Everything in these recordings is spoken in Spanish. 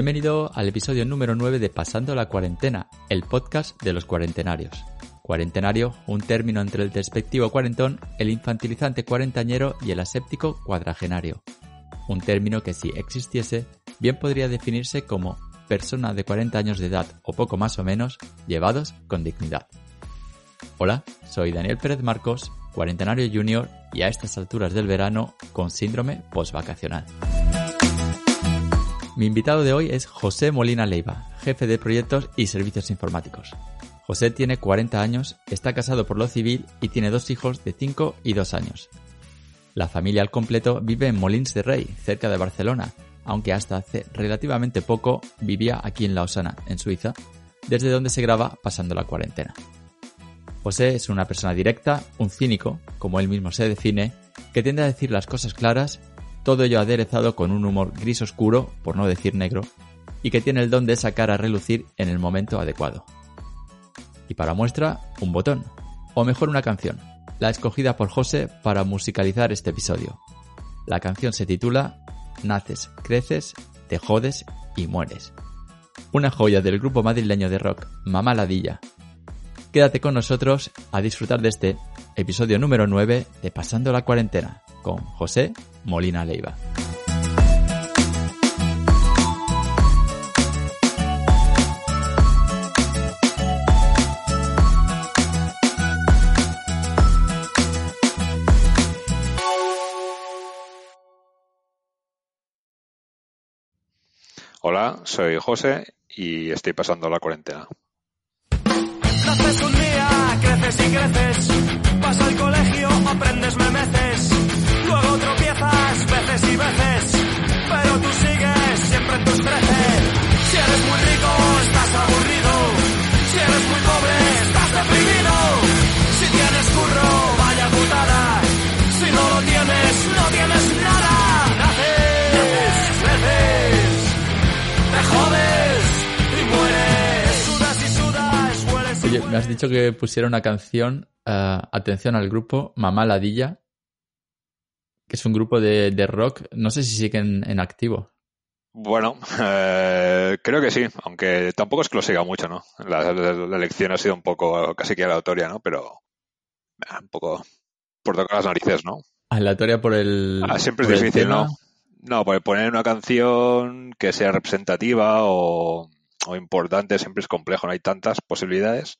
Bienvenido al episodio número 9 de Pasando la Cuarentena, el podcast de los cuarentenarios. Cuarentenario, un término entre el despectivo cuarentón, el infantilizante cuarentañero y el aséptico cuadragenario. Un término que si existiese, bien podría definirse como persona de 40 años de edad o poco más o menos, llevados con dignidad. Hola, soy Daniel Pérez Marcos, cuarentenario junior y a estas alturas del verano con síndrome postvacacional. Mi invitado de hoy es José Molina Leiva, jefe de proyectos y servicios informáticos. José tiene 40 años, está casado por lo civil y tiene dos hijos de 5 y 2 años. La familia al completo vive en Molins de Rey, cerca de Barcelona, aunque hasta hace relativamente poco vivía aquí en Lausana, en Suiza, desde donde se graba pasando la cuarentena. José es una persona directa, un cínico, como él mismo se define, que tiende a decir las cosas claras todo ello aderezado con un humor gris oscuro, por no decir negro, y que tiene el don de sacar a relucir en el momento adecuado. Y para muestra, un botón, o mejor una canción, la escogida por José para musicalizar este episodio. La canción se titula Naces, creces, te jodes y mueres. Una joya del grupo madrileño de rock Mamá Ladilla. Quédate con nosotros a disfrutar de este episodio número 9 de Pasando la Cuarentena con José Molina Leiva. Hola, soy José y estoy pasando la cuarentena. Naces un día, creces y creces, vas al colegio, aprendes luego tropiezas veces y veces, pero tú sigues siempre en tus trece. Si eres muy rico, estás aburrido, si eres muy pobre, estás deprimido, si tienes curro, vaya putada, si no lo tienes, no tienes nada. Naces, creces, te jodes y mueres, sudas y sudas, hueles y Oye, me has dicho que pusiera una canción, eh, atención al grupo Mamá Ladilla, que es un grupo de, de rock, no sé si siguen en activo. Bueno, eh, creo que sí, aunque tampoco es que lo siga mucho, ¿no? La, la- la elección ha sido un poco casi que aleatoria, ¿no? Pero ah, un poco por tocar las narices, ¿no? Aleatoria por el. Ah, siempre es difícil. ¿no? No, pues poner una canción que sea representativa o, o importante siempre es complejo, no hay tantas posibilidades.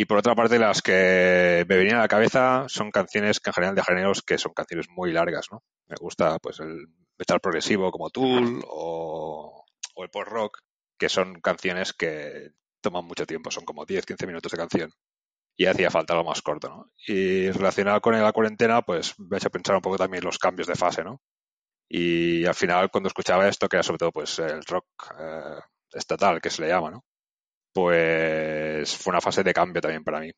Y por otra parte, las que me venían a la cabeza son canciones que en general de géneros que son canciones muy largas, ¿no? Me gusta pues el metal progresivo como Tool o, o el post rock, que son canciones que toman mucho tiempo, son como 10-15 minutos de canción. Y hacía falta algo más corto, ¿no? Y relacionado con la cuarentena, pues me ha hecho pensar un poco también los cambios de fase, ¿no? Y al final, cuando escuchaba esto, que era sobre todo pues el rock eh, estatal, que se le llama, ¿no? Pues fue una fase de cambio también para mí.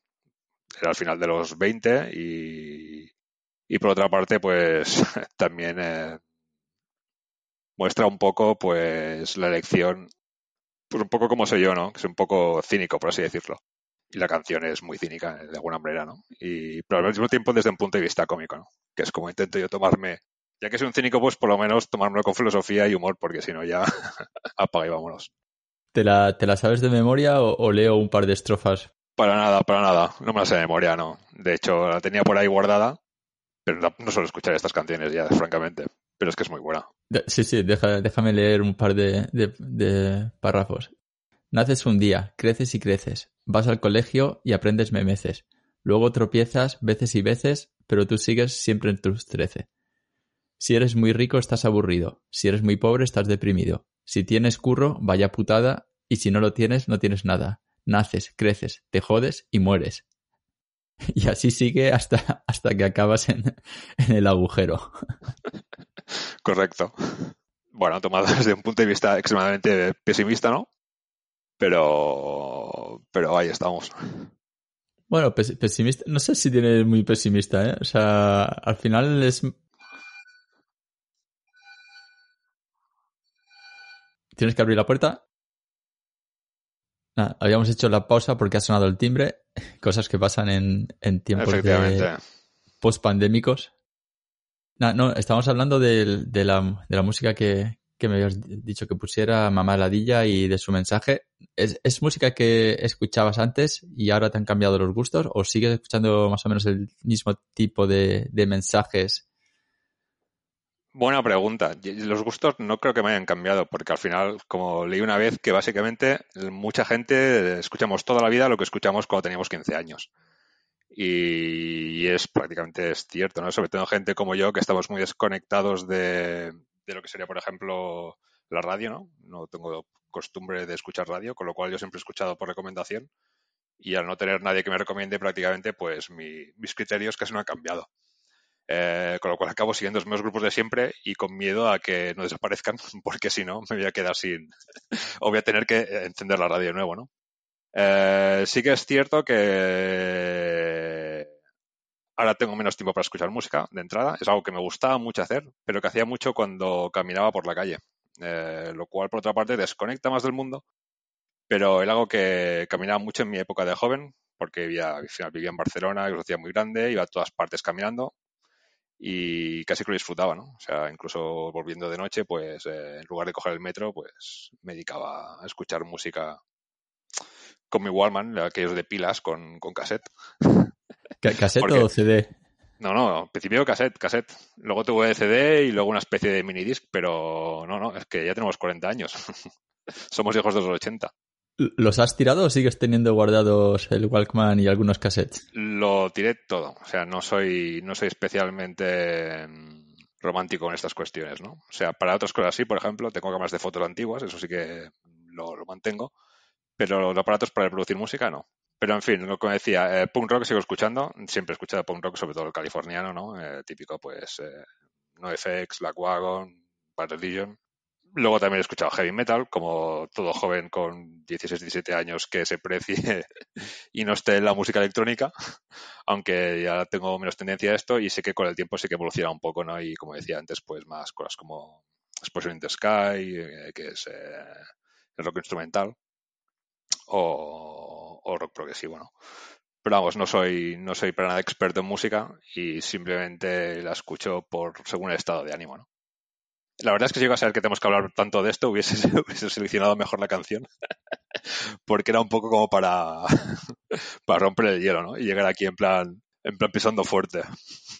Era al final de los 20 y, y por otra parte, pues también eh, muestra un poco pues la elección, pues un poco como soy yo, ¿no? Que soy un poco cínico, por así decirlo. Y la canción es muy cínica, de alguna manera, ¿no? Y, pero al mismo tiempo desde un punto de vista cómico, ¿no? Que es como intento yo tomarme, ya que soy un cínico, pues por lo menos tomármelo con filosofía y humor, porque si no ya apaga y vámonos. ¿Te la, ¿Te la sabes de memoria o, o leo un par de estrofas? Para nada, para nada. No me la sé de memoria, no. De hecho, la tenía por ahí guardada, pero no, no suelo escuchar estas canciones ya, francamente. Pero es que es muy buena. De- Sí, sí, deja- déjame leer un par de, de- de párrafos. Naces un día, creces y creces, vas al colegio y aprendes memeces. Luego tropiezas veces y veces, pero tú sigues siempre en tus trece. Si eres muy rico estás aburrido, si eres muy pobre estás deprimido. Si tienes curro, vaya putada, y si no lo tienes, no tienes nada. Naces, creces, te jodes y mueres. Y así sigue hasta, hasta que acabas en, en el agujero. Correcto. Bueno, tomado desde un punto de vista extremadamente pesimista, ¿no? Pero, pero ahí estamos. Bueno, pes- pesimista, no sé si tiene muy pesimista, ¿eh? O sea, al final es... ¿Tienes que abrir la puerta? Nada, habíamos hecho la pausa porque ha sonado el timbre, cosas que pasan en, en tiempos de post-pandémicos. Nah, no, estamos hablando de, la, de la música que, que me habías dicho que pusiera Mamá Ladilla y de su mensaje. ¿Es, ¿Es, música que escuchabas antes y ahora te han cambiado los gustos? ¿O sigues escuchando más o menos el mismo tipo de, de mensajes? Buena pregunta. Los gustos no creo que me hayan cambiado, porque al final, como leí una vez, que básicamente mucha gente escuchamos toda la vida lo que escuchamos cuando teníamos 15 años. Y, es prácticamente cierto, ¿no? Sobre todo gente como yo, que estamos muy desconectados de, de lo que sería, por ejemplo, la radio, ¿no? No tengo costumbre de escuchar radio, con lo cual yo siempre he escuchado por recomendación. Y al no tener nadie que me recomiende, prácticamente, pues mis criterios casi no han cambiado. Eh, con lo cual acabo siguiendo los mismos grupos de siempre y con miedo a que no desaparezcan, porque si no me voy a quedar sin. o voy a tener que encender la radio de nuevo, ¿no? Eh, sí que es cierto que ahora tengo menos tiempo para escuchar música de entrada. Es algo que me gustaba mucho hacer, pero que hacía mucho cuando caminaba por la calle. Eh, lo cual, por otra parte, desconecta más del mundo. Pero era algo que caminaba mucho en mi época de joven, porque vivía, vivía en Barcelona, que lo hacía muy grande, iba a todas partes caminando y casi que lo disfrutaba, ¿no? O sea, incluso volviendo de noche, pues eh, en lugar de coger el metro, pues me dedicaba a escuchar música con mi Wallman, aquellos de pilas con, con cassette. ¿Cassette o CD? No, no, en principio cassette, cassette. Luego tuve CD y luego una especie de minidisc, pero no, no, es que ya tenemos 40 años. Somos hijos de los 80. ¿Los has tirado o sigues teniendo guardados el Walkman y algunos cassettes? Lo tiré todo. O sea, no soy, no soy especialmente mm, romántico en estas cuestiones, ¿no? O sea, para otras cosas sí, por ejemplo, tengo cámaras de fotos antiguas, eso sí que lo, mantengo, pero los aparatos para reproducir música no. Pero en fin, lo que decía, eh, punk rock sigo escuchando, siempre he escuchado punk rock, sobre todo el californiano, ¿no? Eh, típico, pues, eh, NoFX, Black Wagon, Bad Religion, Luego también he escuchado heavy metal, como todo joven con 16, 17 años que se precie y no esté en la música electrónica, aunque ya tengo menos tendencia a esto y sé que con el tiempo sí que evoluciona un poco, ¿no? Y como decía antes, pues más cosas como Explosion in the Sky, eh, que es eh, el rock instrumental, o, rock progresivo, ¿no? Pero vamos, no soy, no soy para nada experto en música y simplemente la escucho por según el estado de ánimo, ¿no? La verdad es que si iba a saber que tenemos que hablar tanto de esto, hubiese, seleccionado mejor la canción. Porque era un poco como para, para romper el hielo, ¿no? Y llegar aquí en plan, en plan pisando fuerte.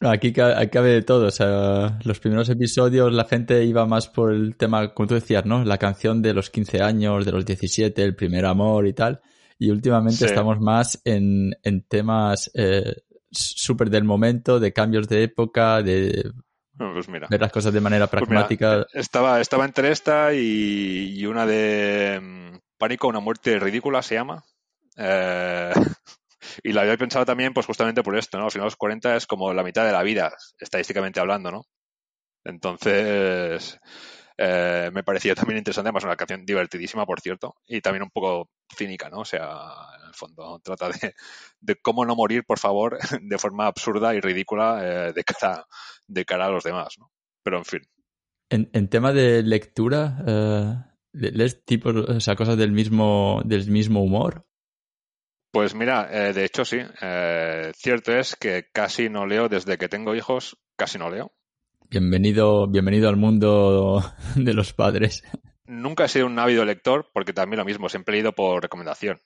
Aquí cabe de todo. O sea, los primeros episodios la gente iba más por el tema, como tú decías, ¿no? La canción de los 15 años, de los 17, el primer amor y tal. Y últimamente estamos más en, en temas eh, súper del momento, de cambios de época, de pues mira. Ver las cosas de manera pues pragmática. estaba, estaba entre esta y, una de mm, Pánico, una muerte ridícula se llama. Eh, y la había pensado también, pues justamente por esto, ¿no? Al final los 40 es como la mitad de la vida, estadísticamente hablando, ¿no? Entonces, eh, me parecía también interesante, además una canción divertidísima, por cierto, y también un poco cínica, ¿no? O sea, en el fondo trata de, de cómo no morir, por favor, de forma absurda y ridícula eh, de, cara, de cara a los demás, ¿no? Pero en fin. En, en tema de lectura, eh, ¿lees tipos, o sea, cosas del mismo, del mismo humor? Pues mira, eh, de hecho sí. cierto es que casi no leo desde que tengo hijos, casi no leo. Bienvenido, bienvenido al mundo de los padres. Nunca he sido un ávido lector porque también lo mismo, siempre he leído por recomendación.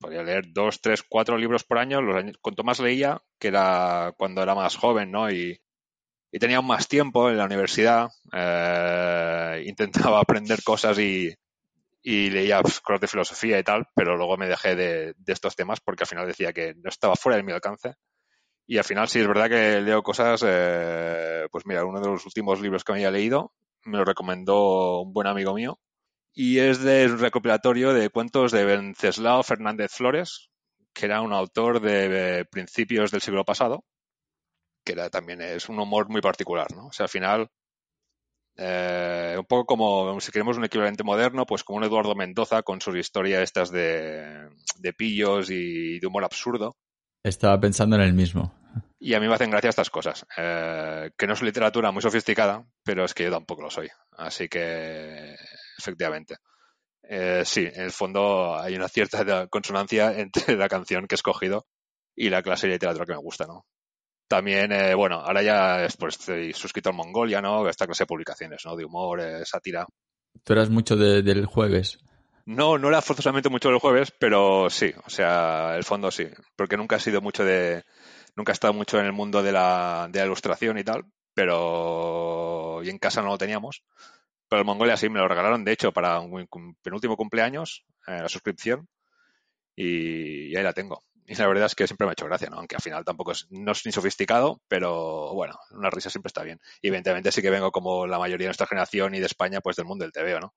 Podía leer dos, tres, cuatro libros por año. Los años, cuanto más leía, que era cuando era más joven, ¿no? Y, tenía más tiempo en la universidad, eh, intentaba aprender cosas y, leía pues, cosas de filosofía y tal, pero luego me dejé de, de, estos temas porque al final decía que no estaba fuera de mi alcance y al final sí es verdad que leo cosas, eh, pues mira, uno de los últimos libros que me había leído me lo recomendó un buen amigo mío y es de un recopilatorio de cuentos de Venceslao Fernández Flores, que era un autor de principios del siglo pasado, que era, también es un humor muy particular, ¿no? O sea, al final, eh, un poco como, si queremos un equivalente moderno, pues como un Eduardo Mendoza con sus historias estas de, de pillos y de humor absurdo. Estaba pensando en el mismo. Y a mí me hacen gracia estas cosas, eh, que no es literatura muy sofisticada, pero es que yo tampoco lo soy. Así que, efectivamente. Eh, sí, en el fondo hay una cierta consonancia entre la canción que he escogido y la clase de literatura que me gusta, ¿no? También, eh, bueno, ahora ya pues, estoy suscrito al Mongolia, ¿no? Esta clase de publicaciones, ¿no? De humor, sátira. tú eras mucho de- del jueves. No, no era forzosamente mucho el jueves, pero sí, o sea, el fondo sí, porque nunca he sido mucho de, nunca he estado mucho en el mundo de la, de la ilustración y tal, pero y en casa no lo teníamos. Pero el Mongolia sí me lo regalaron, de hecho, para un penúltimo cumpleaños, eh, la suscripción, y, y ahí la tengo. Y la verdad es que siempre me ha hecho gracia, ¿no? Aunque al final tampoco es, no es ni sofisticado, pero bueno, una risa siempre está bien. Y evidentemente sí que vengo como la mayoría de nuestra generación y de España, pues del mundo del TVO, ¿no?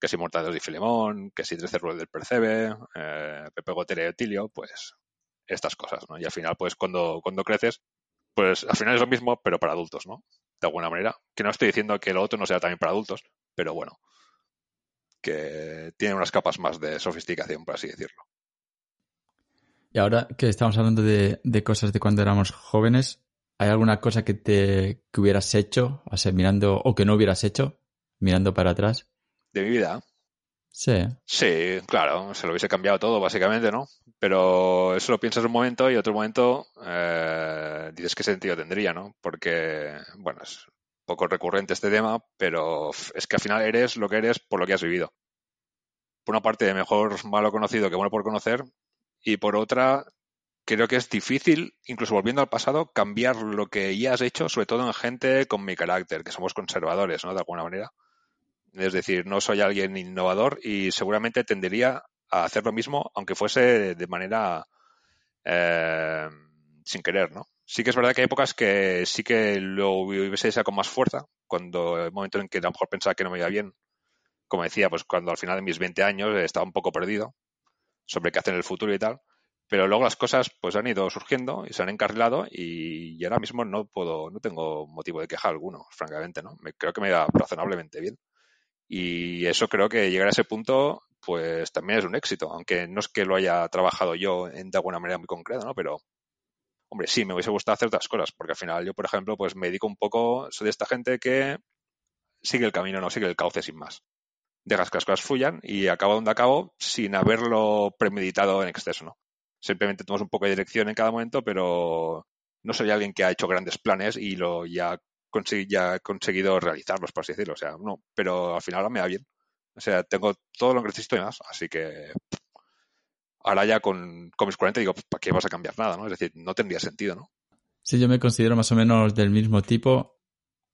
Que si Mortadelo y Filemón, que si 13 Ruedas del Percebe, eh, Pepe Gotera y Otilio, pues estas cosas, ¿no? Y al final, pues cuando, cuando creces, pues al final es lo mismo, pero para adultos, ¿no? De alguna manera. Que no estoy diciendo que lo otro no sea también para adultos, pero bueno, que tiene unas capas más de sofisticación, por así decirlo. Y ahora que estamos hablando de, de cosas de cuando éramos jóvenes, ¿hay alguna cosa que te que hubieras hecho, mirando, o que no hubieras hecho, mirando para atrás? De mi vida, Sí. Sí, claro, se lo hubiese cambiado todo, básicamente, ¿no? Pero eso lo piensas un momento y otro momento eh, dices qué sentido tendría, ¿no? Porque, bueno, es un poco recurrente este tema, pero es que al final eres lo que eres por lo que has vivido. Por una parte, mejor malo conocido que bueno por conocer, y por otra, creo que es difícil, incluso volviendo al pasado, cambiar lo que ya has hecho, sobre todo en gente con mi carácter, que somos conservadores, ¿no? De alguna manera. Es decir, no soy alguien innovador y seguramente tendería a hacer lo mismo, aunque fuese de manera eh, sin querer, ¿no? Sí que es verdad que hay épocas que sí que lo hubiese deseado con más fuerza, cuando el momento en que a lo mejor pensaba que no me iba bien, como decía, pues cuando al final de mis 20 años estaba un poco perdido sobre qué hacer en el futuro y tal, pero luego las cosas pues han ido surgiendo y se han encarrilado y, ahora mismo no puedo, no tengo motivo de queja alguno, francamente, ¿no? Me, creo que me va razonablemente bien. Y eso creo que llegar a ese punto, pues también es un éxito, aunque no es que lo haya trabajado yo en, de alguna manera muy concreta, ¿no? Pero, hombre, sí, me hubiese gustado hacer otras cosas, porque al final yo, por ejemplo, pues me dedico un poco, soy de esta gente que sigue el camino, no sigue el cauce sin más. Dejas que las cosas fluyan y acabo donde acabo sin haberlo premeditado en exceso, ¿no? Simplemente tomas un poco de dirección en cada momento, pero no soy alguien que ha hecho grandes planes y lo ya consegui- ya he conseguido realizarlos, por así decirlo. O sea, no, pero al final ahora me va bien. O sea, tengo todo lo que necesito y más, así que ahora ya con, con mis 40 digo, ¿para qué vas a cambiar nada? ¿no? Es decir, no tendría sentido, ¿no? Sí, yo me considero más o menos del mismo tipo.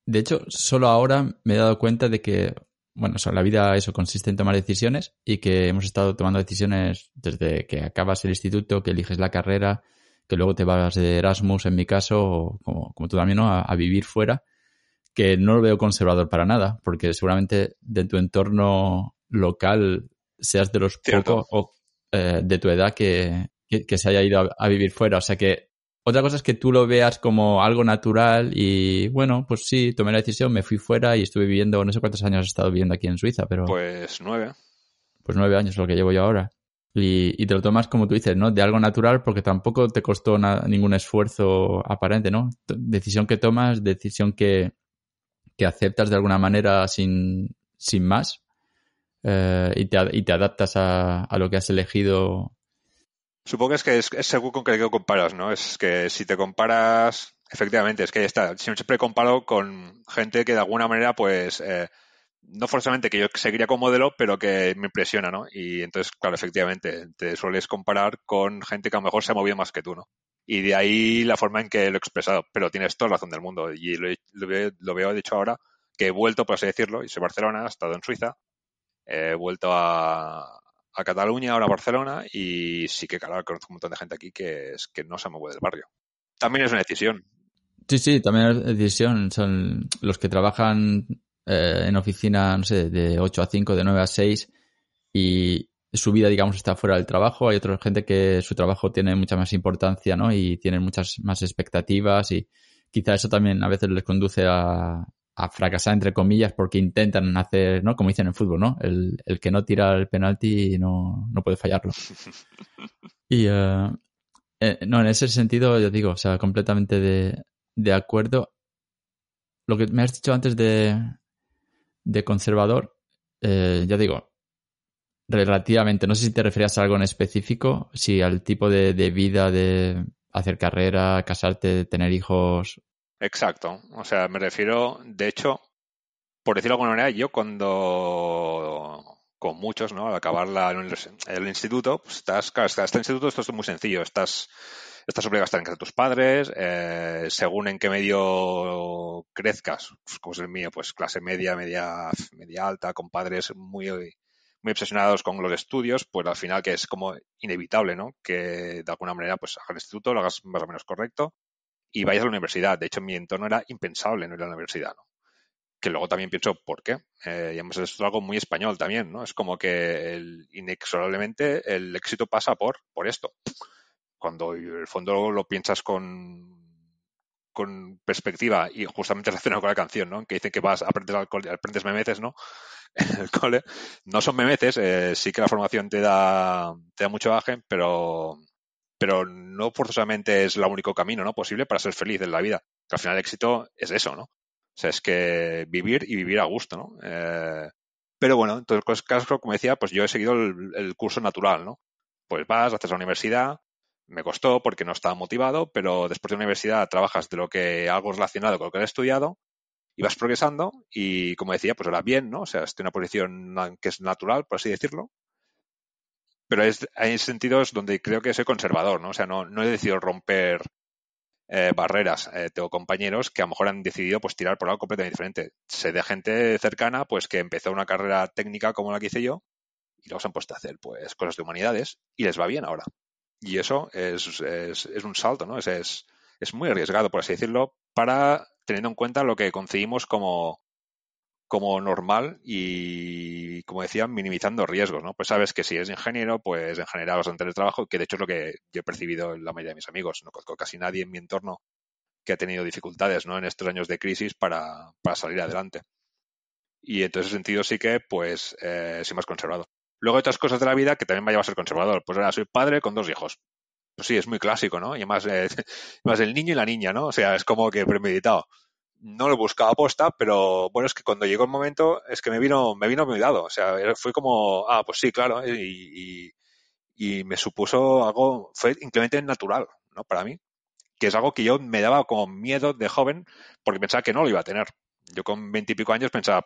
De hecho, solo ahora me he dado cuenta de que, bueno, la vida eso consiste en tomar decisiones y que hemos estado tomando decisiones desde que acabas el instituto, que eliges la carrera, que luego te vas de Erasmus, en mi caso, o como, como tú también, ¿no? A, a vivir fuera, que no lo veo conservador para nada, porque seguramente de tu entorno local seas de los pocos o, eh, de tu edad que, que, que se haya ido a, a vivir fuera. O sea que otra cosa es que tú lo veas como algo natural y bueno, pues sí, tomé la decisión, me fui fuera y estuve viviendo, no sé cuántos años he estado viviendo aquí en Suiza, pero Pues nueve. pues nueve años es lo que llevo yo ahora. Y, te lo tomas como tú dices, ¿no? De algo natural porque tampoco te costó ningún esfuerzo aparente, ¿no? Decisión que tomas, decisión que, que aceptas de alguna manera sin, sin más eh, y, te, y te adaptas a, a lo que has elegido. Supongo que es que es, es según con qué comparas, ¿no? Es que si te comparas, efectivamente, es que ahí está. Siempre comparo con gente que de alguna manera, pues, eh, no forzosamente que yo seguiría como modelo, pero que me impresiona, ¿no? Y entonces, claro, efectivamente, te sueles comparar con gente que a lo mejor se ha movido más que tú, ¿no? Y de ahí la forma en que lo he expresado. Pero tienes toda la razón del mundo. Y lo, veo, de hecho, ahora que he vuelto, por así decirlo, y soy Barcelona, he estado en Suiza, he vuelto a, a Cataluña, ahora a Barcelona, y sí que, claro, conozco un montón de gente aquí que es que no se mueve del barrio. También es una decisión. Sí, sí, también es decisión. Son los que trabajan eh, en oficina, no sé, de 8 a 5, de 9 a 6 y su vida, digamos, está fuera del trabajo. Hay otra gente que su trabajo tiene mucha más importancia, ¿no? Y tienen muchas más expectativas y quizá eso también a veces les conduce a, a fracasar, entre comillas, porque intentan hacer, ¿no? Como dicen en fútbol, ¿no? El, el que no tira el penalti no, no puede fallarlo. Y, eh, no, en ese sentido, yo digo, o sea, completamente de, de acuerdo. Lo que me has dicho antes de, de conservador, eh, ya digo, relativamente, no sé si te referías a algo en específico, si al tipo de, de vida de hacer carrera, casarte, tener hijos. Exacto. O sea, me refiero, de hecho, por decirlo de alguna manera, yo cuando, con muchos, ¿no? Al acabar la, el, instituto, pues estás, claro, el instituto esto es muy sencillo, estás, estás obligado a estar en de tus padres, eh, según en qué medio crezcas, pues, como es el mío, pues clase media, media, media alta, con padres muy, muy obsesionados con los estudios, pues al final que es como inevitable, ¿no? Que de alguna manera pues hagas el instituto, lo hagas más o menos correcto y vayas a la universidad. De hecho, mi entorno era impensable no ir a la universidad, ¿no? que luego también pienso, ¿por qué? Eh, y además es algo muy español también, ¿no? Es como que inexorablemente el éxito pasa por, por esto. Cuando el fondo lo piensas con, con perspectiva y justamente relacionado con la canción, ¿no? Que dicen que vas, aprendes, alcohol, aprendes memeces, ¿no? En el cole. No son memeces, eh, sí que la formación te da, te da mucho baje, pero, pero no forzosamente es el único camino, ¿no? Posible para ser feliz en la vida. Al final el éxito es eso, ¿no? O sea, es que vivir y vivir a gusto, ¿no? Eh, pero bueno, en todos los casos, como decía, pues yo he seguido el, curso natural, ¿no? Pues vas, haces la universidad, me costó porque no estaba motivado, pero después de la universidad trabajas de lo que algo relacionado con lo que has estudiado y vas progresando y, como decía, pues ahora bien, ¿no? O sea, estoy en una posición que es natural, por así decirlo. Pero hay sentidos donde creo que soy conservador, ¿no? O sea, no, no he decidido romper eh, barreras. Eh, tengo compañeros que a lo mejor han decidido pues tirar por algo completamente diferente. Sé de gente cercana pues que empezó una carrera técnica como la que hice yo y luego se han puesto a hacer pues cosas de humanidades y les va bien ahora. Y eso es, es, un salto, ¿no? Es, es, es muy arriesgado, por así decirlo, para teniendo en cuenta lo que conseguimos como, como normal y, como decía, minimizando riesgos, ¿no? Pues sabes que si eres ingeniero, pues en general vas a tener trabajo, que de hecho es lo que yo he percibido en la mayoría de mis amigos. No conozco casi nadie en mi entorno que ha tenido dificultades, ¿no? En estos años de crisis para, para salir adelante. Y en ese sentido sí que, pues, eh, soy más conservado. Luego hay otras cosas de la vida que también me lleva a ser conservador. Pues ahora soy padre con dos hijos. Pues sí, es muy clásico, ¿no? Y además, eh, más el niño y la niña, ¿no? O sea, es como que premeditado no lo buscaba aposta, pero bueno, es que cuando llegó el momento es que me vino, me vino muy dado. O sea, fue como, ah, pues sí, claro, y, y, me supuso algo, fue increíblemente natural, ¿no? Para mí, que es algo que yo me daba como miedo de joven porque pensaba que no lo iba a tener. Yo con veintipico años pensaba,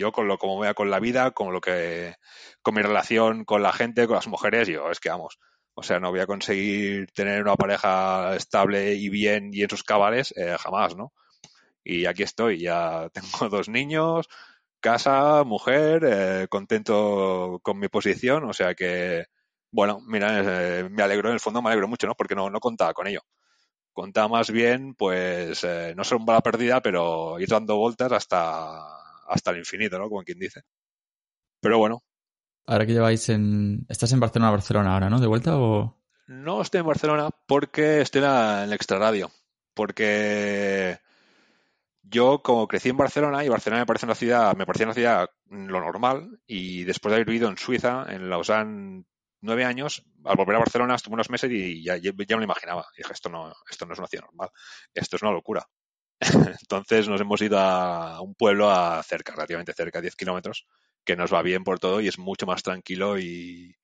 yo con lo como voy a con la vida, con lo que, con mi relación con la gente, con las mujeres, yo es que vamos. O sea, no voy a conseguir tener una pareja estable y bien y en sus cabales, eh, jamás, ¿no? y aquí estoy, ya tengo dos niños, casa, mujer, eh, contento con mi posición, o sea que, bueno, mira, eh, me alegro, en el fondo me alegro mucho, ¿no? Porque no, no contaba con ello. Contaba más bien, pues, no ser un bala perdida, pero ir dando vueltas hasta, hasta el infinito, ¿no? Como quien dice. Pero bueno. Ahora que lleváis en... ¿Estás en Barcelona, Barcelona ahora, ¿no? ¿De vuelta o...? No estoy en Barcelona porque estoy en el extraradio. Porque yo, como crecí en Barcelona, y Barcelona me parece una ciudad, me parecía una ciudad lo normal, y después de haber vivido en Suiza, en Lausanne, nueve años, al volver a Barcelona estuve unos meses y ya, ya, me lo imaginaba. Y dije, esto no, esto no es una ciudad normal, esto es una locura. Entonces nos hemos ido a un pueblo a cerca, relativamente cerca, 10 kilómetros, que nos va bien por todo y es mucho más tranquilo y,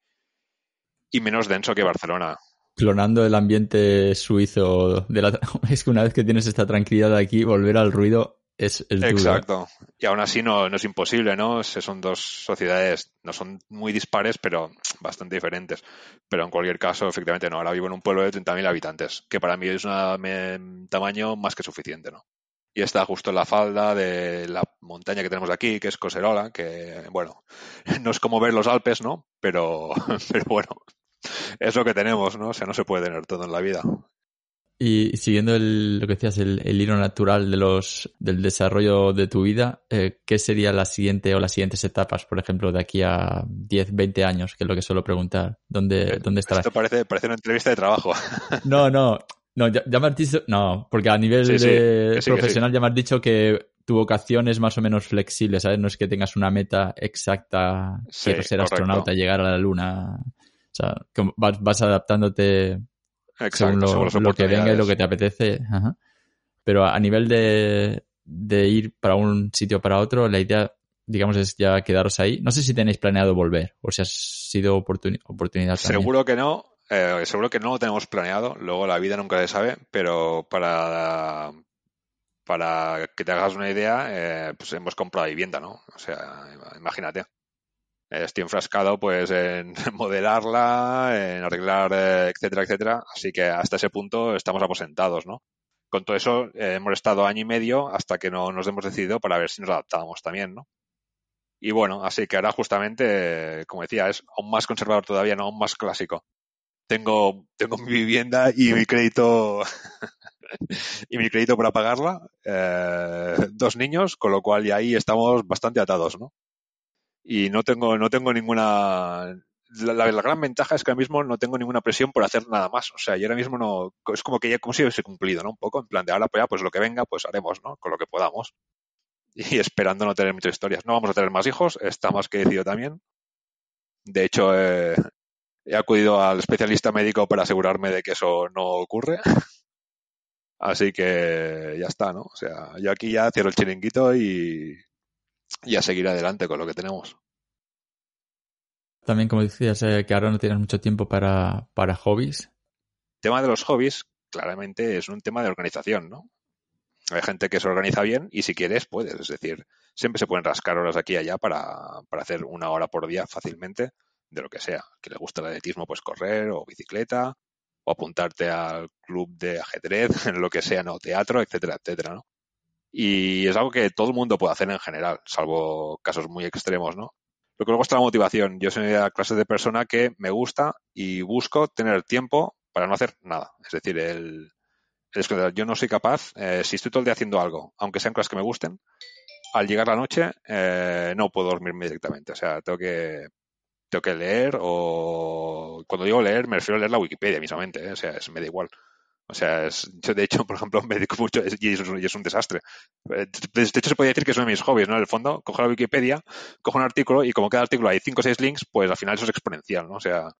menos denso que Barcelona clonando el ambiente suizo. De la... Es que una vez que tienes esta tranquilidad aquí, volver al ruido es. ¿eh? Exacto. Y aún así no, no es imposible, ¿no? Son dos sociedades, no son muy dispares, pero bastante diferentes. Pero en cualquier caso, efectivamente, no. Ahora vivo en un pueblo de 30.000 habitantes, que para mí es un tamaño más que suficiente, ¿no? Y está justo en la falda de la montaña que tenemos aquí, que es Coserola, que, bueno, no es como ver los Alpes, ¿no? Pero, pero bueno, es lo que tenemos, ¿no? O sea, no se puede tener todo en la vida. Y siguiendo el, lo que decías, el, hilo natural de los, del desarrollo de tu vida, eh, ¿qué sería la siguiente o las siguientes etapas, por ejemplo, de aquí a 10, 20 años, que es lo que suelo preguntar? ¿Dónde, ¿dónde estarás? Esto parece, parece una entrevista de trabajo. No, no, no, ya, me has dicho, no, porque a nivel profesional ya me has dicho que tu vocación es más o menos flexible, ¿sabes? No es que tengas una meta exacta, quiero ser astronauta, llegar a la luna. O sea, vas, vas adaptándote según, lo, que venga y lo que te apetece. Pero a nivel de, de ir para un sitio o para otro, la idea, digamos, es ya quedaros ahí. No sé si tenéis planeado volver o si ha sido oportunidad. Seguro que no. Eh, seguro que no lo tenemos planeado. Luego la vida nunca se sabe, pero para para que te hagas una idea, eh, pues hemos comprado vivienda, ¿no? O sea, imagínate. Estoy enfrascado pues en modelarla, en arreglar, eh, etcétera, etcétera. Así que hasta ese punto estamos aposentados, ¿no? Con todo eso eh, hemos estado año y medio hasta que no nos hemos decidido para ver si nos adaptábamos también, ¿no? Y bueno, así que ahora justamente, como decía, es aún más conservador todavía, no aún más clásico. Tengo, tengo mi vivienda y mi crédito y mi crédito para pagarla, eh, dos niños, con lo cual ya ahí estamos bastante atados, ¿no? Y no tengo, no tengo ninguna, la, gran ventaja es que ahora mismo no tengo ninguna presión por hacer nada más. O sea, yo ahora mismo no, es como que ya como si hubiese cumplido, ¿no? Un poco, en plan de ahora pues ya, pues lo que venga, pues haremos, ¿no? Con lo que podamos. Y esperando no tener muchas historias. No vamos a tener más hijos, está más que decidido también. De hecho, eh, he acudido al especialista médico para asegurarme de que eso no ocurre. Así que ya está, ¿no? O sea, yo aquí ya cierro el chiringuito y, y a seguir adelante con lo que tenemos. También, como decías, eh, que ahora no tienes mucho tiempo para, para hobbies. El tema de los hobbies, claramente, es un tema de organización, ¿no? Hay gente que se organiza bien y si quieres, puedes. Es decir, siempre se pueden rascar horas aquí y allá para, para hacer una hora por día fácilmente de lo que sea. Que le gusta el atletismo, pues correr o bicicleta o apuntarte al club de ajedrez, en lo que sea, no, teatro, etcétera, etcétera, ¿no? Y es algo que todo el mundo puede hacer en general, salvo casos muy extremos, ¿no? Lo que luego está la motivación. Yo soy la clase de persona que me gusta y busco tener tiempo para no hacer nada. Es decir, el, el yo no soy capaz, eh, si estoy todo el día haciendo algo, aunque sean cosas que me gusten, al llegar la noche eh, no puedo dormirme directamente. O sea, tengo que tengo que leer o cuando digo leer me refiero a leer la Wikipedia mismamente, ¿eh? o sea, es, me da igual. O sea, es, yo de hecho, por ejemplo, me dedico mucho y es, y es, un desastre. Eh, de hecho, se podría decir que es uno de mis hobbies, ¿no? En el fondo, cojo la Wikipedia, cojo un artículo y como cada artículo hay 5 o 6 links, pues al final eso es exponencial, ¿no? O sea,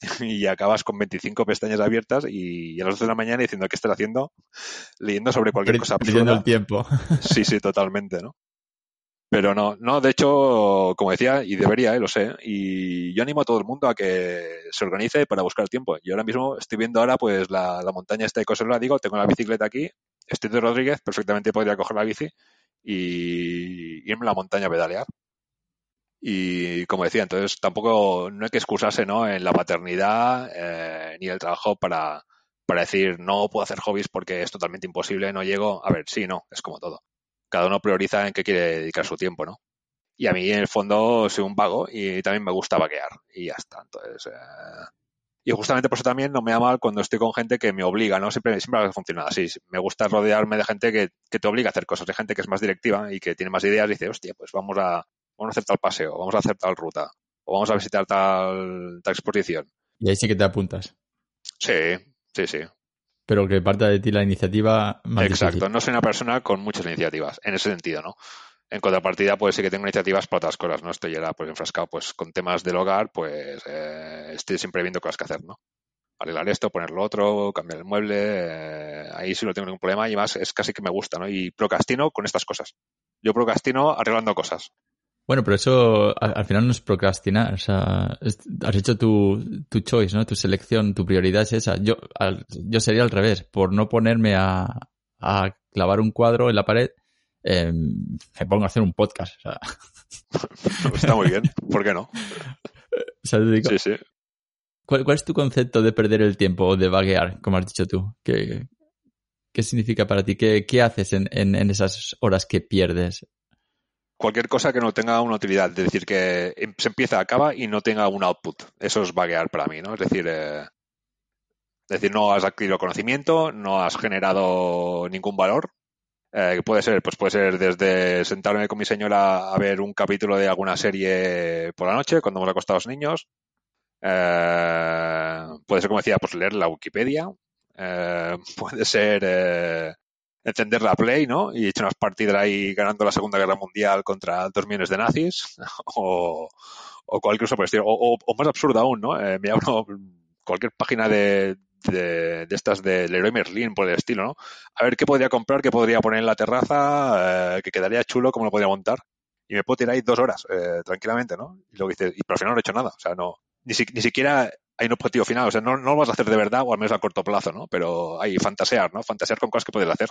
y acabas con 25 pestañas abiertas y a las 2 de la mañana diciendo qué estás haciendo, leyendo sobre cualquier cosa absurda. el tiempo. Sí, sí, totalmente, ¿no? Pero no, no, de hecho, como decía, y debería, eh, lo sé, y yo animo a todo el mundo a que se organice para buscar tiempo. Yo ahora mismo estoy viendo ahora pues la, la montaña esta de Coselva, digo, tengo la bicicleta aquí, estoy de Rodríguez, perfectamente podría coger la bici y irme a la montaña a pedalear. Y como decía, entonces tampoco no hay que excusarse ¿no? en la paternidad eh, ni el trabajo para, para decir no puedo hacer hobbies porque es totalmente imposible, no llego. A ver, sí, no, es como todo cada uno prioriza en qué quiere dedicar su tiempo, ¿no? Y a mí, en el fondo, soy un vago y también me gusta vaquear. Y ya está. Entonces, eh... y justamente por eso también no me da mal cuando estoy con gente que me obliga, ¿no? Siempre, siempre ha funcionado así. Me gusta rodearme de gente que, que, te obliga a hacer cosas, de gente que es más directiva y que tiene más ideas y dice, hostia, pues vamos a, vamos a hacer tal paseo, vamos a hacer tal ruta, o vamos a visitar tal, tal exposición. Y ahí sí que te apuntas. Sí, sí, sí pero que parta de ti la iniciativa más Exacto, no soy una persona con muchas iniciativas, en ese sentido, ¿no? En contrapartida, pues sí que tengo iniciativas para otras cosas, ¿no? Estoy ya pues enfrascado pues con temas del hogar, pues eh, estoy siempre viendo cosas que hacer, ¿no? Arreglar esto, poner lo otro, cambiar el mueble, eh, ahí sí no tengo ningún problema y más es casi que me gusta, ¿no? Y procrastino con estas cosas. Yo procrastino arreglando cosas. Bueno, pero eso al, al, final no es procrastinar. O sea, es, has hecho tu, tu choice, ¿no? Tu selección, tu prioridad es esa. Yo, al, yo sería al revés. Por no ponerme a, a clavar un cuadro en la pared, eh, me pongo a hacer un podcast. O sea. Está muy bien. ¿Por qué no? Digo, sí, sí. ¿cuál, ¿Cuál es tu concepto de perder el tiempo o de vaguear, como has dicho tú? ¿Qué, qué significa para ti? ¿Qué, qué haces en, en, en esas horas que pierdes? Cualquier cosa que no tenga una utilidad, es decir, que se empieza, acaba y no tenga un output. Eso es vaguear para mí, ¿no? Es decir, eh, decir, no has adquirido conocimiento, no has generado ningún valor. Eh, puede ser, pues puede ser desde sentarme con mi señora a ver un capítulo de alguna serie por la noche cuando hemos acostado a los niños. Eh, puede ser, como decía, pues leer la Wikipedia. Eh, puede ser encender la Play, ¿no? Y he hecho unas partidas ahí ganando la Segunda Guerra Mundial contra dos millones de nazis o, o cualquier cosa por el estilo. O, o, más absurdo aún, ¿no? Eh, me abro cualquier página de, de, de, estas de Leroy Merlin por el estilo, ¿no? A ver qué podría comprar, qué podría poner en la terraza, eh, que quedaría chulo, cómo lo podría montar. Y me puedo tirar ahí dos horas, eh, tranquilamente, ¿no? Y luego dices, y pero al final no he hecho nada. O sea, no, ni, si, ni siquiera hay un objetivo final. O sea, no, no lo vas a hacer de verdad o al menos a corto plazo, ¿no? Pero hay fantasear, ¿no? Fantasear con cosas que puedes hacer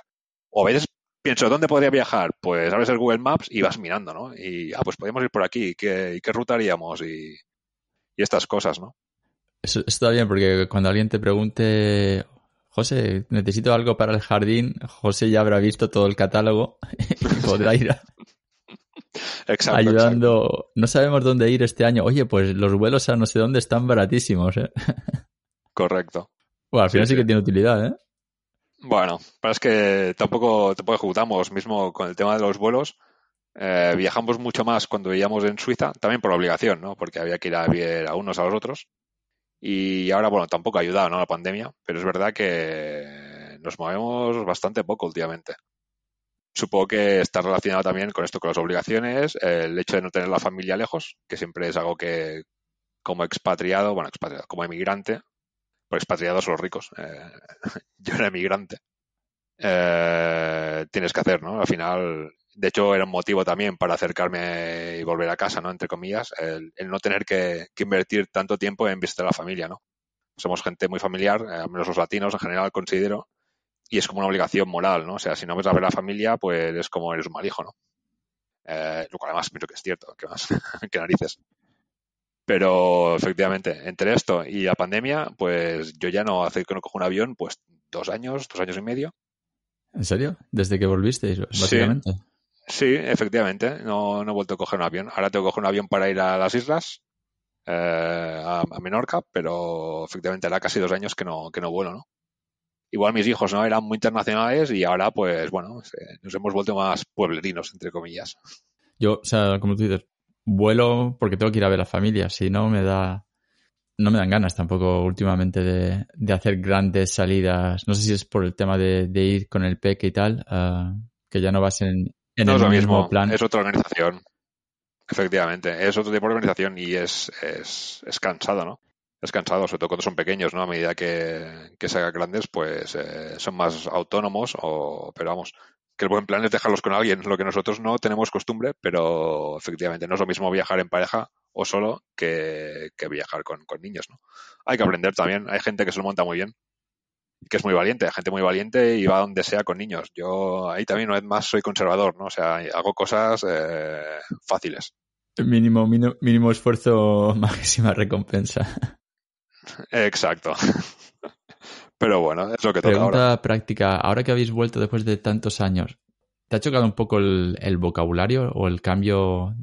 o a veces pienso, ¿dónde podría viajar? Pues abres el Google Maps y vas mirando, ¿no? Y, ah, pues podríamos ir por aquí, ¿qué, qué ruta haríamos? Y, y estas cosas, ¿no? Eso está bien, porque cuando alguien te pregunte, José, necesito algo para el jardín, José ya habrá visto todo el catálogo y podrá ir Exacto, ayudando. exacto. No sabemos dónde ir este año. Oye, pues los vuelos a no sé dónde están baratísimos, ¿eh? Correcto. Bueno, al Sí, final sí, sí. que tiene utilidad, ¿eh? Bueno, pero es que tampoco, tampoco ejecutamos, mismo con el tema de los vuelos. eh, viajamos mucho más cuando vivíamos en Suiza, también por obligación, ¿no? Porque había que ir a ver a unos a los otros. Y ahora, bueno, tampoco ha ayudado, ¿no? La pandemia, pero es verdad que nos movemos bastante poco últimamente. Supongo que está relacionado también con esto, con las obligaciones, el hecho de no tener la familia lejos, que siempre es algo que, como expatriado, bueno, expatriado, como emigrante, expatriados los ricos. eh, yo era emigrante. eh, tienes que hacer, ¿no? Al final, de hecho, era un motivo también para acercarme y volver a casa, ¿no? Entre comillas, el, no tener que, invertir tanto tiempo en visitar la familia, ¿no? Somos gente muy familiar, eh, al menos los latinos en general considero, y es como una obligación moral, ¿no? O sea, si no ves a ver la familia, pues es como eres un mal hijo, ¿no? Lo cual además pienso que es cierto, que más, que narices. Pero efectivamente, entre esto y la pandemia, pues yo ya no hace que no cojo un avión, pues dos años, dos años y medio. ¿En serio? Desde que volvisteis, básicamente. Sí, efectivamente, no, no he vuelto a coger un avión. Ahora tengo que coger un avión para ir a las islas, eh, a, a Menorca, pero efectivamente era casi dos años que no, que no vuelo, ¿no? Igual mis hijos no eran muy internacionales y ahora, pues bueno, nos hemos vuelto más pueblerinos, entre comillas. Yo, o sea, como tú dices, vuelo porque tengo que ir a ver a la familia. Si no, me da. No me dan ganas tampoco últimamente de, de hacer grandes salidas. No sé si es por el tema de, de ir con el peque y tal, ah, que ya no vas en, en no el es lo mismo mismo, plan. es otra organización. Efectivamente, es otro tipo de organización y es, es, es cansado, ¿no? Es cansado, sobre todo cuando son pequeños, ¿no? A medida que, que se hagan grandes, pues eh, son más autónomos, o, pero vamos, que el buen plan es dejarlos con alguien, lo que nosotros no tenemos costumbre, pero efectivamente no es lo mismo viajar en pareja o solo que, que viajar con, con niños, ¿no? Hay que aprender también, hay gente que se lo monta muy bien, que es muy valiente, hay gente muy valiente y va donde sea con niños. Yo ahí también una vez más soy conservador, ¿no? O sea, hago cosas eh, fáciles. Mínimo, mínimo, mínimo esfuerzo, máxima recompensa. Exacto. Pero bueno, es lo que toca Pregunta ahora. práctica. Ahora que habéis vuelto después de tantos años, ¿te ha chocado un poco el, el vocabulario o el cambio,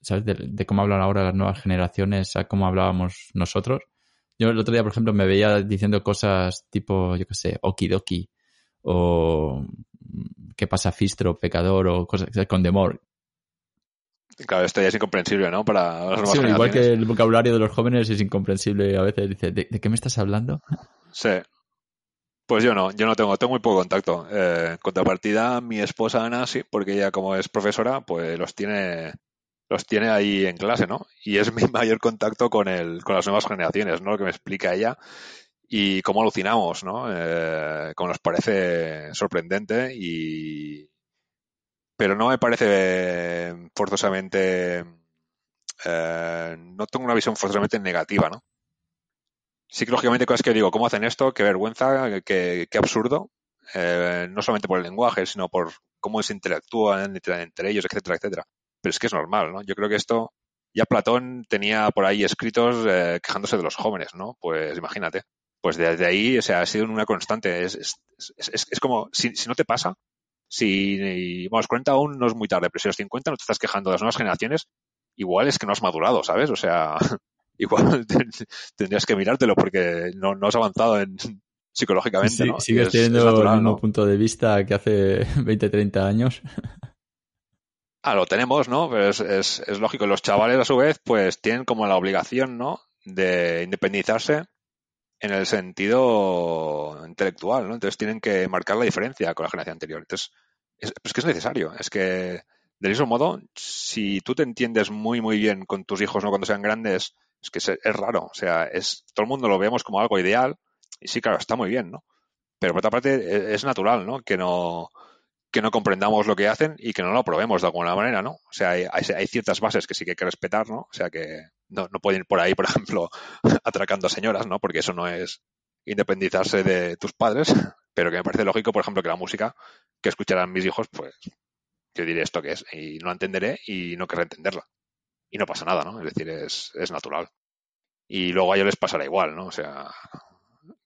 ¿sabes? De, de cómo hablan ahora las nuevas generaciones a cómo hablábamos nosotros. Yo el otro día, por ejemplo, me veía diciendo cosas tipo, yo qué sé, okidoki o qué pasa fistro, pecador o cosas con demor. Claro, esto ya es incomprensible, ¿no? Para las Sí, igual que el vocabulario de los jóvenes es incomprensible a veces. Dice, ¿de, de qué me estás hablando? Sí. Pues yo no, yo no tengo, tengo muy poco contacto. Eh, contrapartida, mi esposa Ana sí, porque ella como es profesora, pues los tiene, los tiene ahí en clase, ¿no? Y es mi mayor contacto con el, con las nuevas generaciones, ¿no? Lo que me explica ella y cómo alucinamos, ¿no? Eh, cómo nos parece sorprendente y, pero no me parece forzosamente, eh, no tengo una visión forzosamente negativa, ¿no? Sí que lógicamente cosas que digo, ¿cómo hacen esto? Qué vergüenza, qué, qué absurdo. Eh, no solamente por el lenguaje, sino por cómo se interactúan entre, ellos, etcétera, etcétera. Pero es que es normal, ¿no? Yo creo que esto, ya Platón tenía por ahí escritos eh, quejándose de los jóvenes, ¿no? Pues imagínate. Pues desde ahí, o sea, ha sido una constante. Es, es, es, como, si, no te pasa, si, bueno, los 40 aún no es muy tarde, pero si los 50 no te estás quejando de las nuevas generaciones, igual es que no has madurado, ¿sabes? O sea, igual tendrías que mirártelo porque no, no has avanzado en, psicológicamente, sí, ¿no? Sigues es, teniendo es natural, el mismo ¿no? punto de vista que hace 20, 30 años. Ah, lo tenemos, ¿no? Pero es, es, es, lógico. Los chavales, a su vez, pues tienen como la obligación, ¿no? De independizarse en el sentido intelectual, ¿no? Entonces tienen que marcar la diferencia con la generación anterior. Entonces, es, es que es necesario. Es que, del mismo modo, si tú te entiendes muy, muy bien con tus hijos, ¿no? Cuando sean grandes, es que es, es raro. O sea, es, todo el mundo lo vemos como algo ideal. Y sí, claro, está muy bien, ¿no? Pero por otra parte, es natural, ¿no? Que no, que no comprendamos lo que hacen y que no lo aprobemos de alguna manera, ¿no? O sea, hay, hay, ciertas bases que sí que hay que respetar, ¿no? O sea, que no, no, pueden ir por ahí, por ejemplo, atracando a señoras, ¿no? Porque eso no es independizarse de tus padres. pero que me parece lógico, por ejemplo, que la música que escucharán mis hijos, pues yo diré esto que es y no entenderé y no querré entenderla. Y no pasa nada, ¿no? Es decir, es, es natural. Y luego a ellos les pasará igual, ¿no? O sea,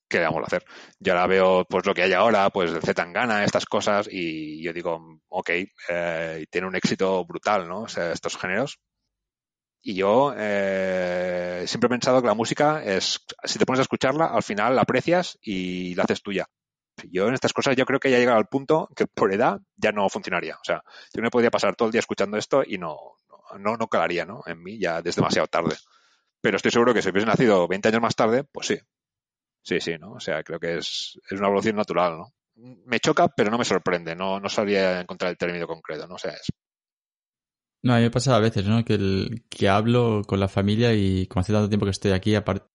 ¿qué vamos a hacer? Yo ahora veo pues lo que hay ahora, pues Z gana estas cosas, y yo digo, ok, eh, tiene un éxito brutal, ¿no? O sea, estos géneros. Y yo eh, siempre he pensado que la música es, si te pones a escucharla, al final la aprecias y la haces tuya. Yo en estas cosas yo creo que ya llegado al punto que por edad ya no funcionaría. O sea, yo me podría pasar todo el día escuchando esto y no, no, no calaría, ¿no? En mí ya desde demasiado tarde. Pero estoy seguro que si hubiese nacido 20 años más tarde, pues sí, Sí, sí, ¿no? O sea, creo que es, es una evolución natural, ¿no? Me choca, pero no me sorprende, no, no sabría encontrar el término concreto, ¿no? O sea, es... No, a mí me pasa a veces, ¿no? Que, el, que hablo con la familia y como hace tanto tiempo que estoy aquí, aparte,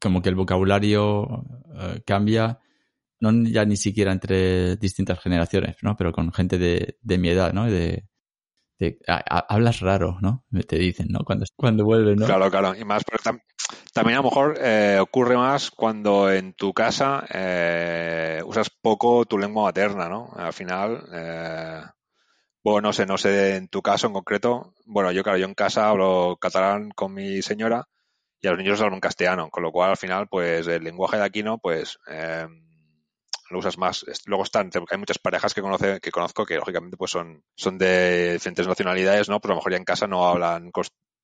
como que el vocabulario uh, cambia, no ya ni siquiera entre distintas generaciones, ¿no? Pero con gente de, de mi edad, ¿no? De, a, a, hablas raro, ¿no? Te dicen, ¿no? Cuando, cuando vuelves, ¿no? Claro, claro. Y más, pero también a lo mejor eh, ocurre más cuando en tu casa eh, usas poco tu lengua materna, ¿no? Al final, eh, bueno, no sé, no sé en tu caso en concreto. Bueno, yo claro, yo en casa hablo catalán con mi señora y a los niños hablan castellano, con lo cual al final, pues el lenguaje de aquí, ¿no? Pues eh, lo usas más. Luego están, hay muchas parejas que conoce, que conozco que lógicamente pues son, son de diferentes nacionalidades, ¿no? Pero a lo mejor ya en casa no hablan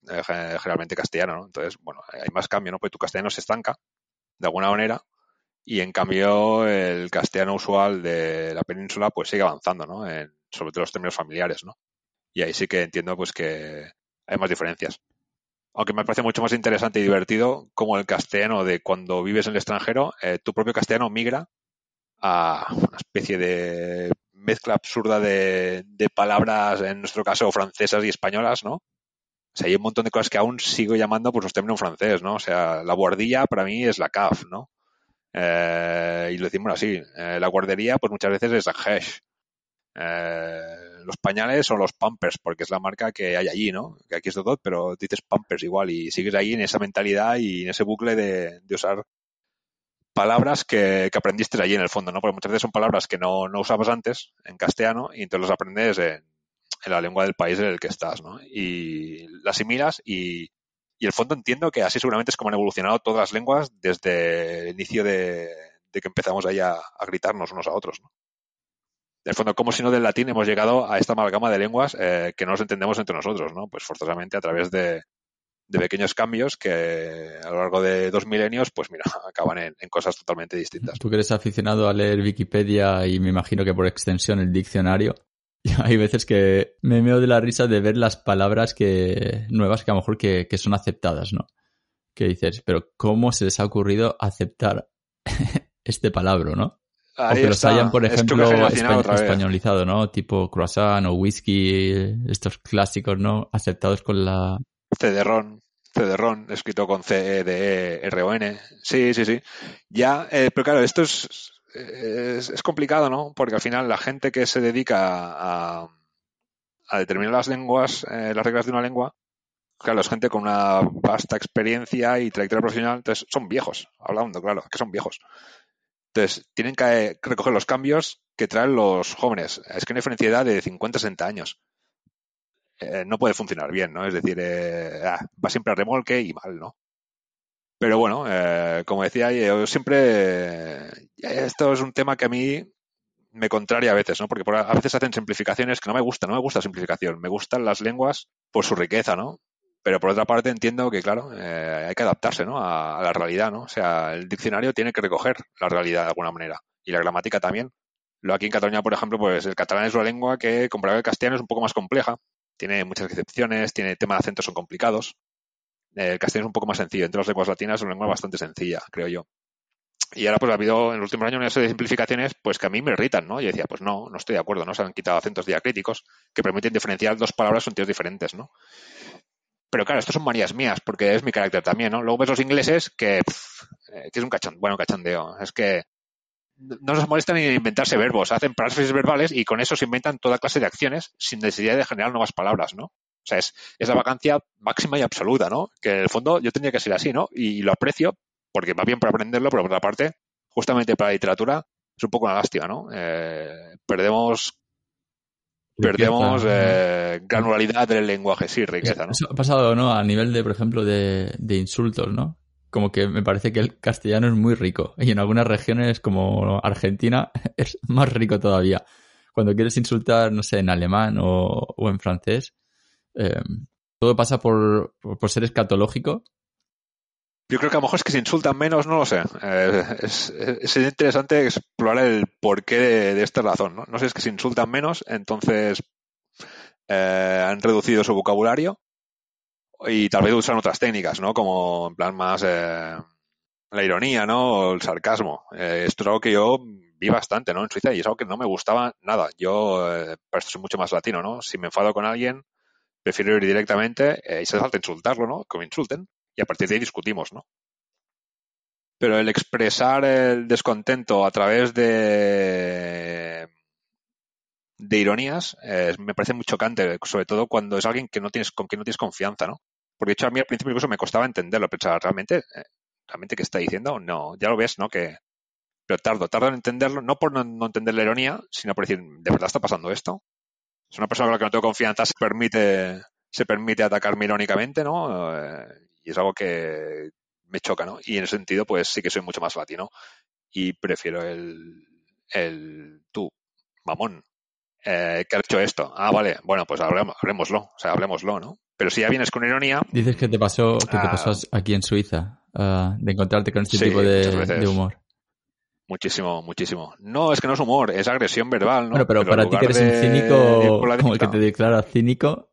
eh, generalmente castellano, ¿no? Entonces, bueno, hay más cambio, ¿no? Pues tu castellano se estanca de alguna manera y en cambio el castellano usual de la península pues sigue avanzando, ¿no? En, sobre todo los términos familiares, ¿no? Y ahí sí que entiendo pues que hay más diferencias. Aunque me parece mucho más interesante y divertido como el castellano de cuando vives en el extranjero, eh, tu propio castellano migra a una especie de mezcla absurda de, palabras, en nuestro caso francesas y españolas, ¿no? O sea, hay un montón de cosas que aún sigo llamando por los términos francés, ¿no? O sea, la guardilla para mí es la CAF, ¿no? Eh, y lo decimos así. Eh, la guardería, pues muchas veces es la Hesh. Eh, los pañales son los Pampers, porque es la marca que hay allí, ¿no? Que aquí es todo, pero dices Pampers igual y sigues ahí en esa mentalidad y en ese bucle de, de usar palabras que, que, aprendiste allí en el fondo, ¿no? Porque muchas veces son palabras que no, no usabas antes en castellano y entonces los aprendes en, en la lengua del país en el que estás, ¿no? Y la asimilas y, el fondo entiendo que así seguramente es como han evolucionado todas las lenguas desde el inicio de, de que empezamos ahí a, a, gritarnos unos a otros, ¿no? En el fondo, como si no del latín hemos llegado a esta amalgama de lenguas eh, que no nos entendemos entre nosotros, ¿no? Pues forzosamente a través de, de pequeños cambios que a lo largo de dos milenios, pues mira, acaban en, en, cosas totalmente distintas. Tú que eres aficionado a leer Wikipedia y me imagino que por extensión el diccionario, hay veces que me meo de la risa de ver las palabras que nuevas que a lo mejor que, que son aceptadas, ¿no? Que dices, pero ¿cómo se les ha ocurrido aceptar este palabra, no? Ahí o que está. los hayan, por ejemplo, espa españolizado, ¿no? Tipo croissant o whisky, estos clásicos, ¿no? Aceptados con la... CD-RON, CD-RON, escrito con C-E-D-E-R-O-N. Sí, sí, sí. Ya, eh, pero claro, esto es, es, complicado, ¿no? Porque al final la gente que se dedica a, a determinar las lenguas, eh, las reglas de una lengua, claro, es gente con una vasta experiencia y trayectoria profesional, entonces son viejos, hablando, claro, que son viejos. Entonces, tienen que recoger los cambios que traen los jóvenes. Es que hay una diferencia de edad de 50, 60 años. Eh, no puede funcionar bien, ¿no? Es decir, eh, ah, va siempre a remolque y mal, ¿no? Pero bueno, eh, como decía, yo siempre. Eh, esto es un tema que a mí me contraria a veces, ¿no? Porque por, a veces hacen simplificaciones que no me gusta, no me gusta simplificación. Me gustan las lenguas por su riqueza, ¿no? Pero por otra parte entiendo que, claro, eh, hay que adaptarse, ¿no? A, a, la realidad, ¿no? O sea, el diccionario tiene que recoger la realidad de alguna manera. Y la gramática también. Lo aquí en Cataluña, por ejemplo, pues el catalán es una lengua que, comparado el castellano, es un poco más compleja. Tiene muchas excepciones, tiene temas de acentos son complicados el castellano es un poco más sencillo. Entre las lenguas latinas es una lengua bastante sencilla, creo yo. Y ahora pues ha habido en los últimos años una serie de simplificaciones pues que a mí me irritan, ¿no? Y decía, pues no, no estoy de acuerdo, ¿no? Se han quitado acentos diacríticos que permiten diferenciar dos palabras sentidos diferentes, ¿no? Pero claro, esto son manías mías, porque es mi carácter también, ¿no? Luego ves los ingleses que, pff, que es un cachón, bueno, cachondeo. Es que no nos molestan ni inventarse verbos, hacen frases verbales y con eso se inventan toda clase de acciones sin necesidad de generar nuevas palabras, ¿no? O sea, es, es la vacancia máxima y absoluta, ¿no? Que en el fondo yo tendría que ser así, ¿no? Y, y lo aprecio porque va bien para aprenderlo, pero por otra parte, justamente para la literatura, es un poco una lástima, ¿no? Eh, perdemos perdemos eh, granularidad del lenguaje, sí, riqueza, ¿no? Eso ha pasado, ¿no? A nivel de, por ejemplo, de, de insultos, ¿no? Como que me parece que el castellano es muy rico y en algunas regiones como Argentina es más rico todavía. Cuando quieres insultar, no sé, en alemán o, en francés, eh, todo pasa por, por ser escatológico yo creo que a lo mejor es que se insultan menos, no lo sé. Eh, es, es, interesante explorar el porqué de, de, esta razón. ¿no? no sé, es que se insultan menos, entonces eh, han reducido su vocabulario y tal vez usan otras técnicas, ¿no? Como en plan más eh, la ironía, ¿no? O el sarcasmo. Eh, esto es algo que yo vi bastante, ¿no? En Suiza y es algo que no me gustaba nada. Yo, eh, para esto soy mucho más latino, ¿no? Si me enfado con alguien, prefiero ir directamente y se falta insultarlo, ¿no? Que me insulten y a partir de ahí discutimos, ¿no? Pero el expresar el descontento a través de de ironías eh, me parece muy chocante, sobre todo cuando es alguien que no tienes con quien no tienes confianza, ¿no? Porque de hecho a mí al principio incluso me costaba entenderlo, pensaba realmente eh, realmente qué está diciendo, no, ya lo ves, ¿no? Que pero tardo, tardo en entenderlo, no por no, entender la ironía, sino por decir, ¿de verdad está pasando esto? Es una persona con la que no tengo confianza, se permite se permite atacarme irónicamente, ¿no? Eh, y es algo que me choca, ¿no? Y en ese sentido, pues sí que soy mucho más latino y prefiero el, el tú, mamón, eh, que has hecho esto. Ah, vale, bueno, pues hablemoslo, o sea, hablemoslo, ¿no? Pero si ya vienes con ironía... Dices que te pasó, que te pasó ah, aquí en Suiza, uh, de encontrarte con este sí, tipo de, de, humor. Muchísimo, muchísimo. No, es que no es humor, es agresión verbal, ¿no? Bueno, pero, pero para ti que eres un cínico, como el que te declara cínico,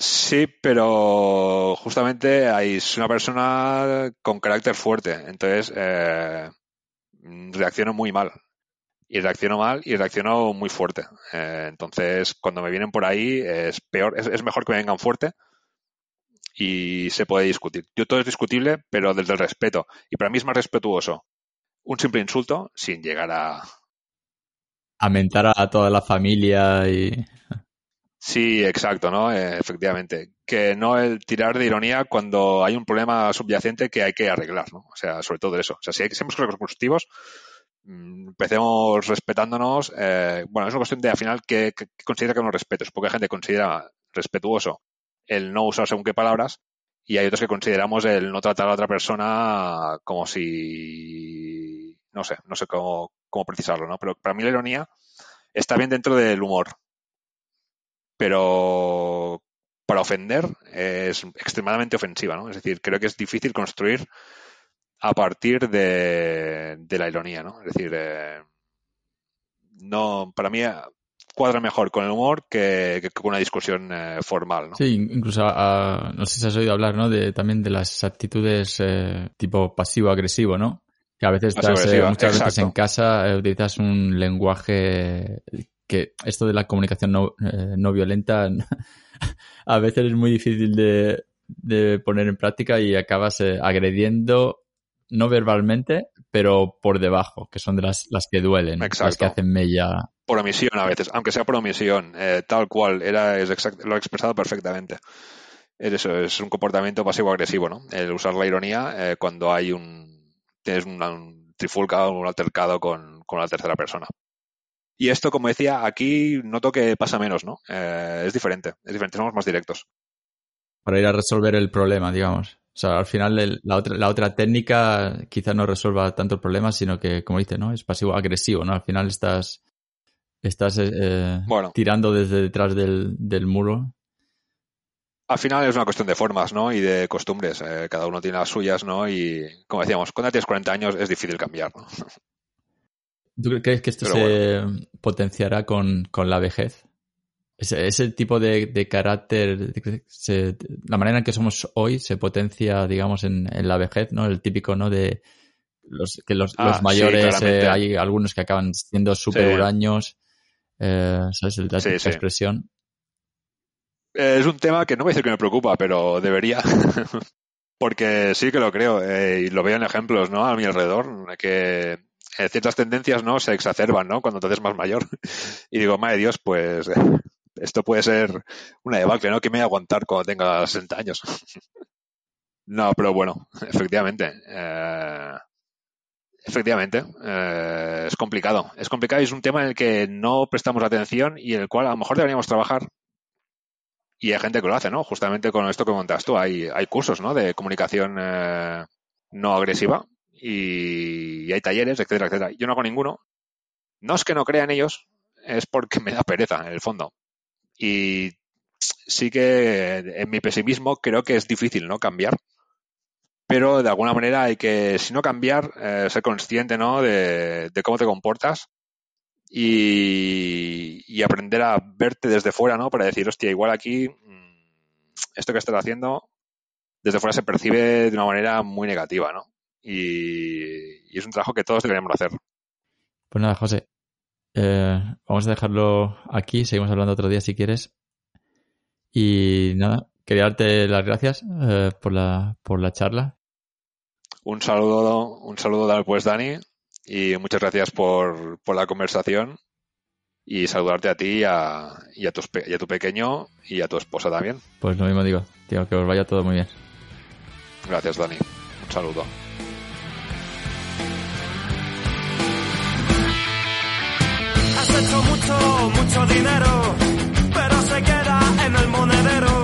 Sí, pero justamente hay, es una persona con carácter fuerte, entonces eh, reacciono muy mal. Y reacciono mal y reacciono muy fuerte. Eh, entonces, cuando me vienen por ahí, es peor, es, es, mejor que me vengan fuerte y se puede discutir. Yo todo es discutible, pero desde el respeto. Y para mí es más respetuoso un simple insulto sin llegar a. A mentar a toda la familia y. Sí, exacto, ¿no? Eh, efectivamente. Que no el tirar de ironía cuando hay un problema subyacente que hay que arreglar, ¿no? O sea, sobre todo eso. O sea, si hay que ser positivos, mmm, empecemos respetándonos. Eh, bueno, es una cuestión de al final que, que, que considera que uno respeto. Es poca gente considera respetuoso el no usar según qué palabras y hay otros que consideramos el no tratar a otra persona como si no sé, no sé cómo, cómo precisarlo, ¿no? Pero para mí la ironía está bien dentro del humor pero para ofender es extremadamente ofensiva, ¿no? Es decir, creo que es difícil construir a partir de, de la ironía, ¿no? Es decir, eh, no, para mí cuadra mejor con el humor que, que con una discusión eh, formal, ¿no? Sí, incluso uh, no sé si has oído hablar, ¿no? De también de las actitudes eh, tipo pasivo-agresivo, ¿no? Que a veces estás, eh, muchas Exacto. veces en casa eh, utilizas un lenguaje que esto de la comunicación no, eh, no violenta a veces es muy difícil de, de poner en práctica y acabas eh, agrediendo no verbalmente, pero por debajo, que son de las, las que duelen, Exacto. las que hacen mella. Por omisión a veces, aunque sea por omisión, eh, tal cual, era, es exact, lo ha expresado perfectamente. Es eso, es un comportamiento pasivo-agresivo, ¿no? El usar la ironía eh, cuando hay un, tienes un, un trifulca o un altercado con, con la tercera persona. Y esto, como decía, aquí noto que pasa menos, ¿no? Eh, es diferente, es diferente, somos más directos. Para ir a resolver el problema, digamos. O sea, al final el, la, otra, la otra técnica quizá no resuelva tanto el problema, sino que, como dice, ¿no? Es pasivo-agresivo, ¿no? Al final estás, estás eh, bueno. tirando desde detrás del, del, muro. Al final es una cuestión de formas, ¿no? Y de costumbres. Eh, cada uno tiene las suyas, ¿no? Y, como decíamos, cuando tienes 40 años es difícil cambiar, ¿no? ¿Tú crees que esto Pero se bueno. potenciará con, con, la vejez? Ese, ese tipo de, de carácter, se, la manera en que somos hoy se potencia, digamos, en, en, la vejez, ¿no? El típico, ¿no? De los, que los, ah, los mayores, sí, eh, hay algunos que acaban siendo súper huraños, eh, ¿sabes? La, sí, sí. expresión. Es un tema que no voy a decir que me preocupa, pero debería. Porque sí que lo creo, eh, y lo veo en ejemplos, ¿no? A mi alrededor, que eh, ciertas tendencias no se exacerban, ¿no? Cuando te haces más mayor. Y digo, madre Dios, pues esto puede ser una debacle, ¿no? Que me voy a aguantar cuando tenga 60 años. no, pero bueno, efectivamente. Eh, Efectivamente, eh, es complicado. Es complicado y es un tema en el que no prestamos atención y en el cual a lo mejor deberíamos trabajar. Y hay gente que lo hace, ¿no? Justamente con esto que montas tú. Hay, hay cursos, ¿no? De comunicación eh, no agresiva y, hay talleres, etcétera, etcétera. Yo no hago ninguno. No es que no crea en ellos, es porque me da pereza, en el fondo. Y sí que en mi pesimismo creo que es difícil, ¿no? Cambiar pero de alguna manera hay que, si no cambiar, eh, ser consciente ¿no? de, cómo te comportas y, aprender a verte desde fuera, ¿no? Para decir, hostia, igual aquí mm, esto que estás haciendo desde fuera se percibe de una manera muy negativa, ¿no? Y, es un trabajo que todos deberíamos hacer. Pues nada, José, eh, vamos a dejarlo aquí, seguimos hablando otro día si quieres. Y nada, quería darte las gracias eh, por, la, por la charla un saludo, un saludo pues Dani y muchas gracias por, por la conversación y saludarte a ti y a, y, a tu, y a tu pequeño y a tu esposa también. Pues lo mismo digo, tío, que os vaya todo muy bien. Gracias Dani, un saludo. Mucho, dinero, pero se queda en el monedero.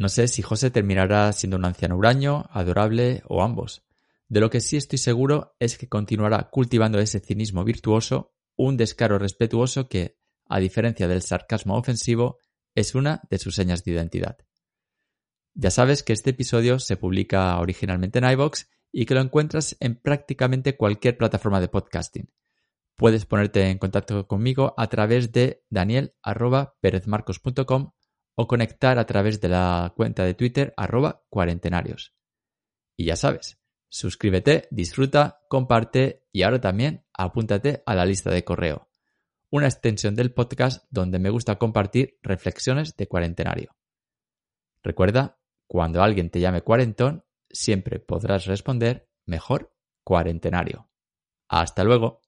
No sé si José terminará siendo un anciano huraño, adorable o ambos. De lo que sí estoy seguro es que continuará cultivando ese cinismo virtuoso, un descaro respetuoso que, a diferencia del sarcasmo ofensivo, es una de sus señas de identidad. Ya sabes que este episodio se publica originalmente en iVoox y que lo encuentras en prácticamente cualquier plataforma de podcasting. Puedes ponerte en contacto conmigo a través de daniel.perezmarcos.com o conectar a través de la cuenta de Twitter arroba cuarentenarios. Y ya sabes, suscríbete, disfruta, comparte y ahora también apúntate a la lista de correo, una extensión del podcast donde me gusta compartir reflexiones de cuarentenario. Recuerda, cuando alguien te llame cuarentón, siempre podrás responder mejor cuarentenario. Hasta luego.